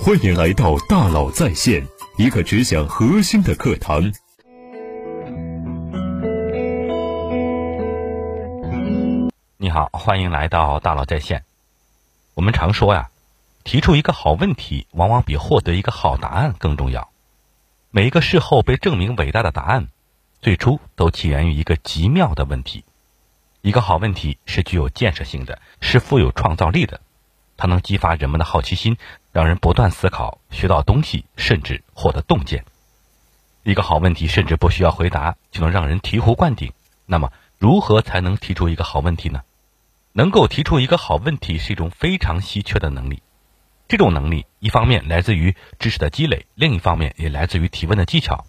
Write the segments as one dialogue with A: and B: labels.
A: 欢迎来到大佬在线，一个只讲核心的课堂。
B: 你好，欢迎来到大佬在线。我们常说呀，提出一个好问题，往往比获得一个好答案更重要。每一个事后被证明伟大的答案，最初都起源于一个极妙的问题。一个好问题是具有建设性的，是富有创造力的，它能激发人们的好奇心，让人不断思考，学到东西，甚至获得洞见。一个好问题甚至不需要回答就能让人醍醐灌顶。那么，如何才能提出一个好问题呢？能够提出一个好问题是一种非常稀缺的能力。这种能力一方面来自于知识的积累，另一方面也来自于提问的技巧。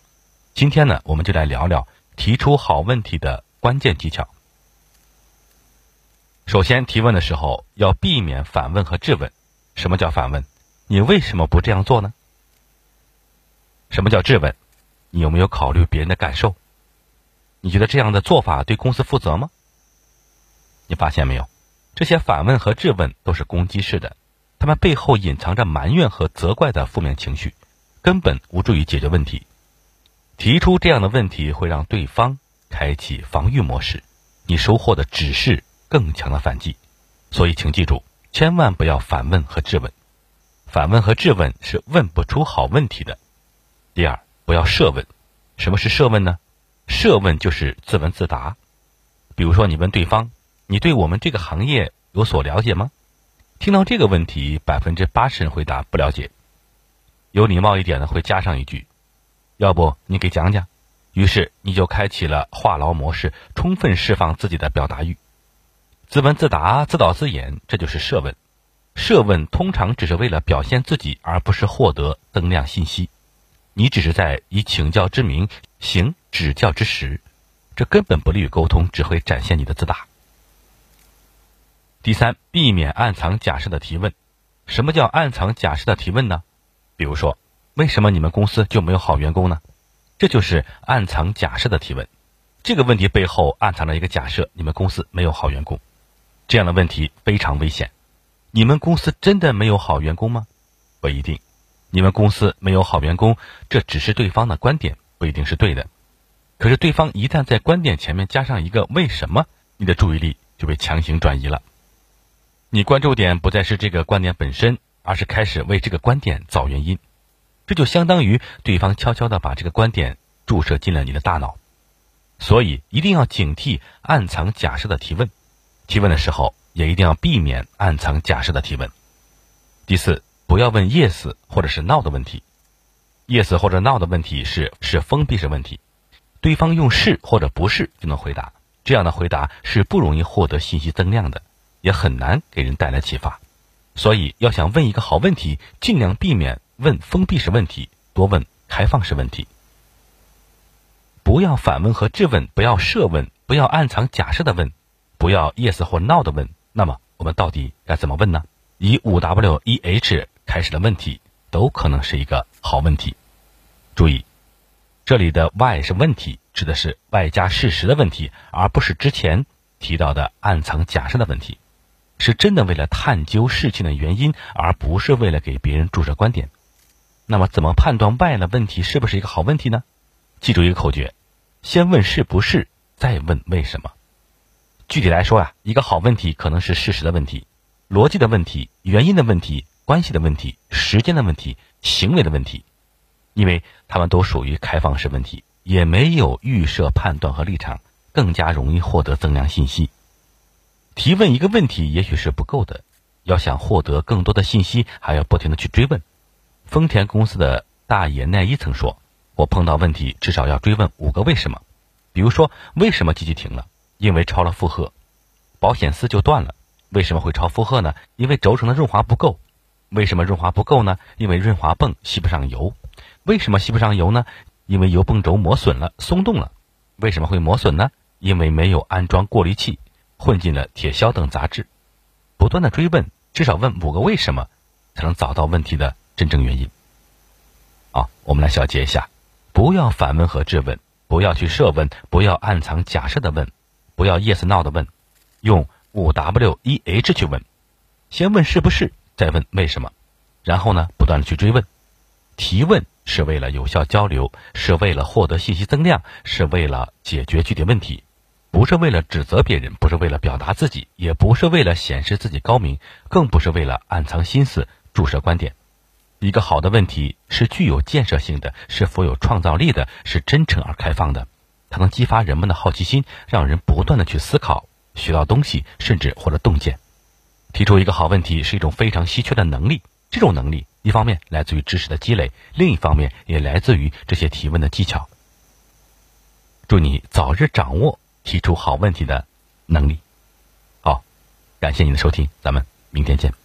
B: 今天呢，我们就来聊聊提出好问题的关键技巧。首先，提问的时候要避免反问和质问。什么叫反问？你为什么不这样做呢？什么叫质问？你有没有考虑别人的感受？你觉得这样的做法对公司负责吗？你发现没有？这些反问和质问都是攻击式的，他们背后隐藏着埋怨和责怪的负面情绪，根本无助于解决问题。提出这样的问题会让对方开启防御模式，你收获的只是。更强的反击，所以请记住，千万不要反问和质问。反问和质问是问不出好问题的。第二，不要设问。什么是设问呢？设问就是自问自答。比如说，你问对方：“你对我们这个行业有所了解吗？”听到这个问题，百分之八十人回答不了解。有礼貌一点的会加上一句：“要不你给讲讲。”于是你就开启了话痨模式，充分释放自己的表达欲。自问自答、自导自演，这就是设问。设问通常只是为了表现自己，而不是获得增量信息。你只是在以请教之名行指教之实，这根本不利于沟通，只会展现你的自大。第三，避免暗藏假设的提问。什么叫暗藏假设的提问呢？比如说，为什么你们公司就没有好员工呢？这就是暗藏假设的提问。这个问题背后暗藏了一个假设：你们公司没有好员工。这样的问题非常危险。你们公司真的没有好员工吗？不一定。你们公司没有好员工，这只是对方的观点，不一定是对的。可是对方一旦在观点前面加上一个“为什么”，你的注意力就被强行转移了。你关注点不再是这个观点本身，而是开始为这个观点找原因。这就相当于对方悄悄地把这个观点注射进了你的大脑。所以一定要警惕暗藏假设的提问。提问的时候，也一定要避免暗藏假设的提问。第四，不要问 yes 或者是 no 的问题。yes 或者 no 的问题是是封闭式问题，对方用是或者不是就能回答，这样的回答是不容易获得信息增量的，也很难给人带来启发。所以，要想问一个好问题，尽量避免问封闭式问题，多问开放式问题。不要反问和质问，不要设问，不要暗藏假设的问。不要 yes 或 no 的问，那么我们到底该怎么问呢？以五 W 一 H 开始的问题都可能是一个好问题。注意，这里的 why 是问题，指的是外加事实的问题，而不是之前提到的暗藏假设的问题。是真的为了探究事情的原因，而不是为了给别人注射观点。那么，怎么判断 why 的问题是不是一个好问题呢？记住一个口诀：先问是不是，再问为什么。具体来说呀，一个好问题可能是事实的问题、逻辑的问题、原因的问题、关系的问题、时间的问题、行为的问题，因为它们都属于开放式问题，也没有预设判断和立场，更加容易获得增量信息。提问一个问题也许是不够的，要想获得更多的信息，还要不停的去追问。丰田公司的大野奈一曾说：“我碰到问题至少要追问五个为什么，比如说为什么机器停了。”因为超了负荷，保险丝就断了。为什么会超负荷呢？因为轴承的润滑不够。为什么润滑不够呢？因为润滑泵吸不上油。为什么吸不上油呢？因为油泵轴磨损了，松动了。为什么会磨损呢？因为没有安装过滤器，混进了铁销等杂质。不断的追问，至少问五个为什么，才能找到问题的真正原因。好，我们来小结一下：不要反问和质问，不要去设问，不要暗藏假设的问。不要 yes no 的问，用五 W 一 H 去问，先问是不是，再问为什么。然后呢，不断的去追问。提问是为了有效交流，是为了获得信息增量，是为了解决具体问题，不是为了指责别人，不是为了表达自己，也不是为了显示自己高明，更不是为了暗藏心思、注射观点。一个好的问题是具有建设性的，是富有创造力的，是真诚而开放的。它能激发人们的好奇心，让人不断的去思考，学到东西，甚至获得洞见。提出一个好问题是一种非常稀缺的能力。这种能力，一方面来自于知识的积累，另一方面也来自于这些提问的技巧。祝你早日掌握提出好问题的能力。好，感谢您的收听，咱们明天见。